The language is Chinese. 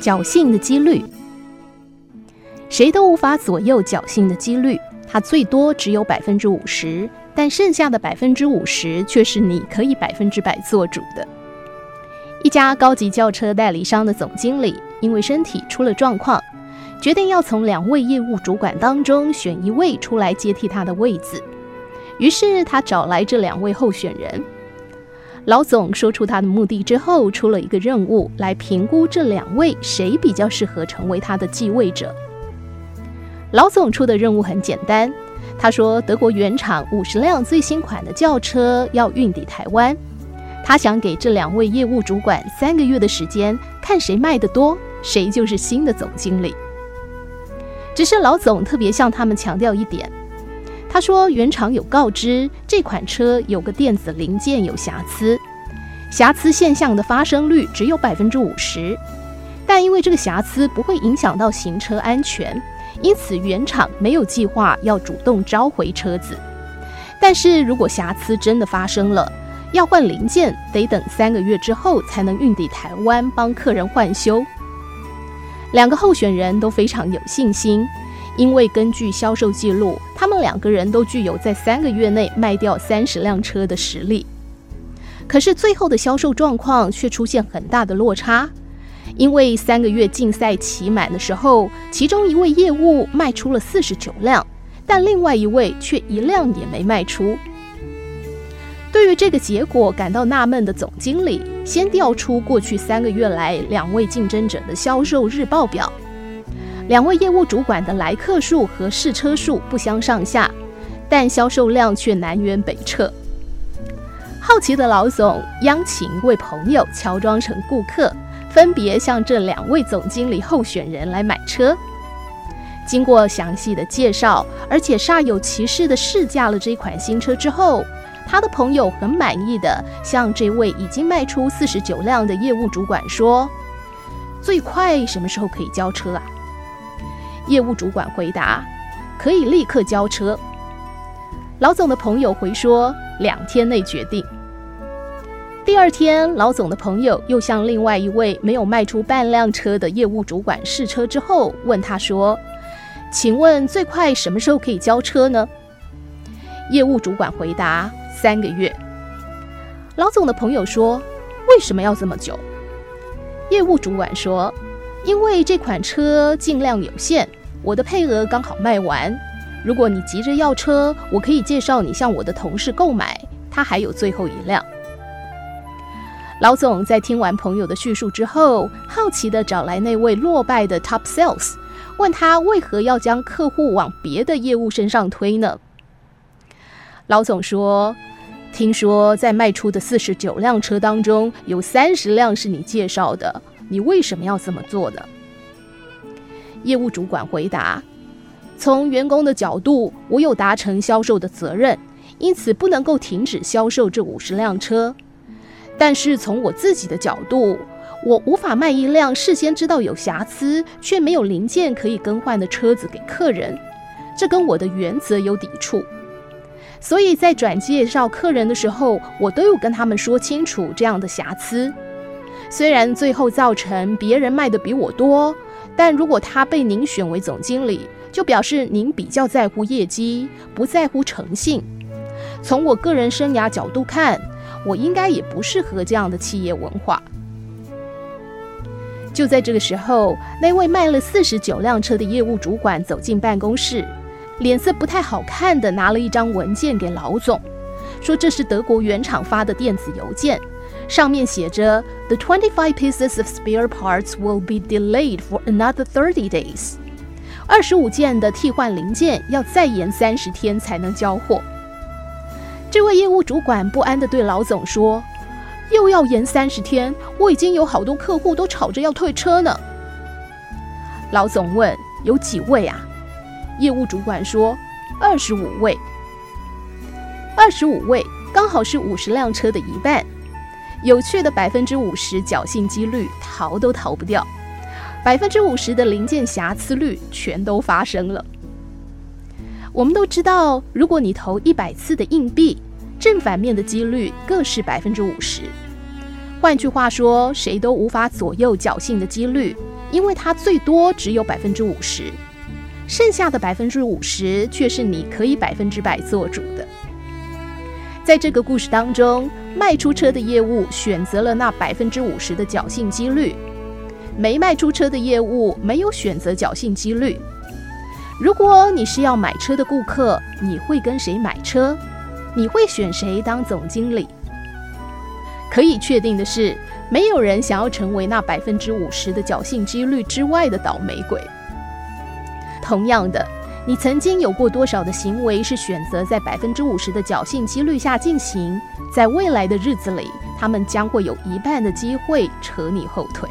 侥幸的几率，谁都无法左右侥幸的几率，它最多只有百分之五十，但剩下的百分之五十却是你可以百分之百做主的。一家高级轿车代理商的总经理因为身体出了状况，决定要从两位业务主管当中选一位出来接替他的位子。于是他找来这两位候选人。老总说出他的目的之后，出了一个任务来评估这两位谁比较适合成为他的继位者。老总出的任务很简单，他说德国原厂五十辆最新款的轿车要运抵台湾，他想给这两位业务主管三个月的时间，看谁卖得多，谁就是新的总经理。只是老总特别向他们强调一点。他说：“原厂有告知这款车有个电子零件有瑕疵，瑕疵现象的发生率只有百分之五十，但因为这个瑕疵不会影响到行车安全，因此原厂没有计划要主动召回车子。但是如果瑕疵真的发生了，要换零件得等三个月之后才能运抵台湾帮客人换修。”两个候选人都非常有信心。因为根据销售记录，他们两个人都具有在三个月内卖掉三十辆车的实力。可是最后的销售状况却出现很大的落差，因为三个月竞赛期满的时候，其中一位业务卖出了四十九辆，但另外一位却一辆也没卖出。对于这个结果感到纳闷的总经理，先调出过去三个月来两位竞争者的销售日报表。两位业务主管的来客数和试车数不相上下，但销售量却南辕北辙。好奇的老总央请一位朋友乔装成顾客，分别向这两位总经理候选人来买车。经过详细的介绍，而且煞有其事的试驾了这款新车之后，他的朋友很满意的向这位已经卖出四十九辆的业务主管说：“最快什么时候可以交车啊？”业务主管回答：“可以立刻交车。”老总的朋友回说：“两天内决定。”第二天，老总的朋友又向另外一位没有卖出半辆车的业务主管试车之后，问他说：“请问最快什么时候可以交车呢？”业务主管回答：“三个月。”老总的朋友说：“为什么要这么久？”业务主管说：“因为这款车尽量有限。”我的配额刚好卖完，如果你急着要车，我可以介绍你向我的同事购买，他还有最后一辆。老总在听完朋友的叙述之后，好奇地找来那位落败的 Top Sales，问他为何要将客户往别的业务身上推呢？老总说：“听说在卖出的四十九辆车当中，有三十辆是你介绍的，你为什么要这么做呢？”业务主管回答：“从员工的角度，我有达成销售的责任，因此不能够停止销售这五十辆车。但是从我自己的角度，我无法卖一辆事先知道有瑕疵却没有零件可以更换的车子给客人，这跟我的原则有抵触。所以在转介绍客人的时候，我都有跟他们说清楚这样的瑕疵。虽然最后造成别人卖的比我多。”但如果他被您选为总经理，就表示您比较在乎业绩，不在乎诚信。从我个人生涯角度看，我应该也不适合这样的企业文化。就在这个时候，那位卖了四十九辆车的业务主管走进办公室，脸色不太好看的拿了一张文件给老总，说这是德国原厂发的电子邮件。上面写着：“The twenty-five pieces of spare parts will be delayed for another thirty days。”二十五件的替换零件要再延三十天才能交货。这位业务主管不安地对老总说：“又要延三十天，我已经有好多客户都吵着要退车呢。”老总问：“有几位啊？”业务主管说：“二十五位。”二十五位刚好是五十辆车的一半。有趣的百分之五十侥幸几率，逃都逃不掉。百分之五十的零件瑕疵率，全都发生了。我们都知道，如果你投一百次的硬币，正反面的几率各是百分之五十。换句话说，谁都无法左右侥幸的几率，因为它最多只有百分之五十，剩下的百分之五十却是你可以百分之百做主的。在这个故事当中，卖出车的业务选择了那百分之五十的侥幸几率，没卖出车的业务没有选择侥幸几率。如果你是要买车的顾客，你会跟谁买车？你会选谁当总经理？可以确定的是，没有人想要成为那百分之五十的侥幸几率之外的倒霉鬼。同样的，你曾经有过多少的行为是选择在百分之五十的侥幸几率下进行？在未来的日子里，他们将会有一半的机会扯你后腿。